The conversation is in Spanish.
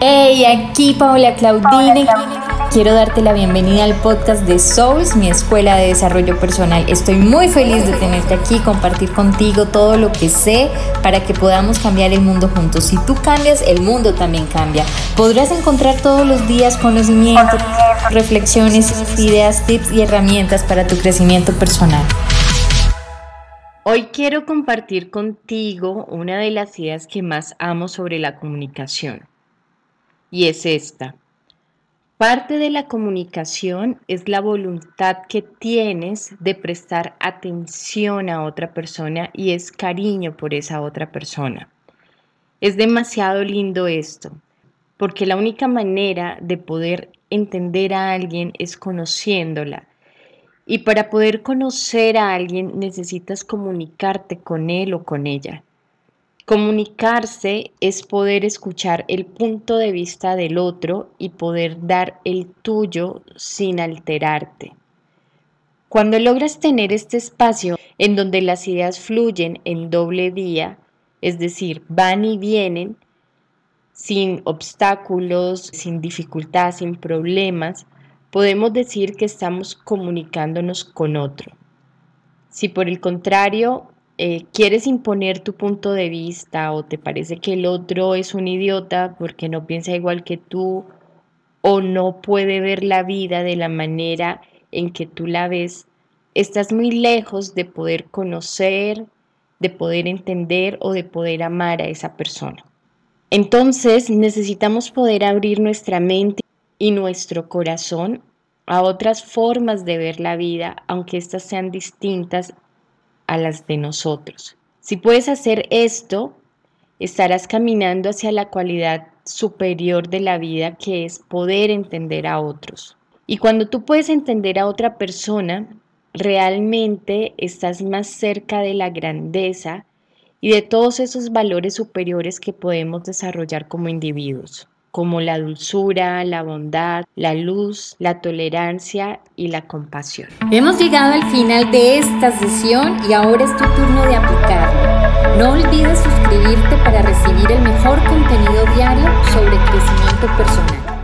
Hey, aquí Paola Claudine. Quiero darte la bienvenida al podcast de Souls, mi escuela de desarrollo personal. Estoy muy feliz de tenerte aquí, compartir contigo todo lo que sé para que podamos cambiar el mundo juntos. Si tú cambias, el mundo también cambia. Podrás encontrar todos los días conocimiento, reflexiones, ideas, tips y herramientas para tu crecimiento personal. Hoy quiero compartir contigo una de las ideas que más amo sobre la comunicación. Y es esta. Parte de la comunicación es la voluntad que tienes de prestar atención a otra persona y es cariño por esa otra persona. Es demasiado lindo esto, porque la única manera de poder entender a alguien es conociéndola y para poder conocer a alguien necesitas comunicarte con él o con ella. Comunicarse es poder escuchar el punto de vista del otro y poder dar el tuyo sin alterarte. Cuando logras tener este espacio en donde las ideas fluyen en doble vía, es decir, van y vienen, sin obstáculos, sin dificultad, sin problemas, podemos decir que estamos comunicándonos con otro. Si por el contrario eh, quieres imponer tu punto de vista o te parece que el otro es un idiota porque no piensa igual que tú o no puede ver la vida de la manera en que tú la ves, estás muy lejos de poder conocer, de poder entender o de poder amar a esa persona. Entonces necesitamos poder abrir nuestra mente y nuestro corazón a otras formas de ver la vida, aunque éstas sean distintas a las de nosotros. Si puedes hacer esto, estarás caminando hacia la cualidad superior de la vida que es poder entender a otros. Y cuando tú puedes entender a otra persona, realmente estás más cerca de la grandeza y de todos esos valores superiores que podemos desarrollar como individuos como la dulzura, la bondad, la luz, la tolerancia y la compasión. Hemos llegado al final de esta sesión y ahora es tu turno de aplicarlo. No olvides suscribirte para recibir el mejor contenido diario sobre crecimiento personal.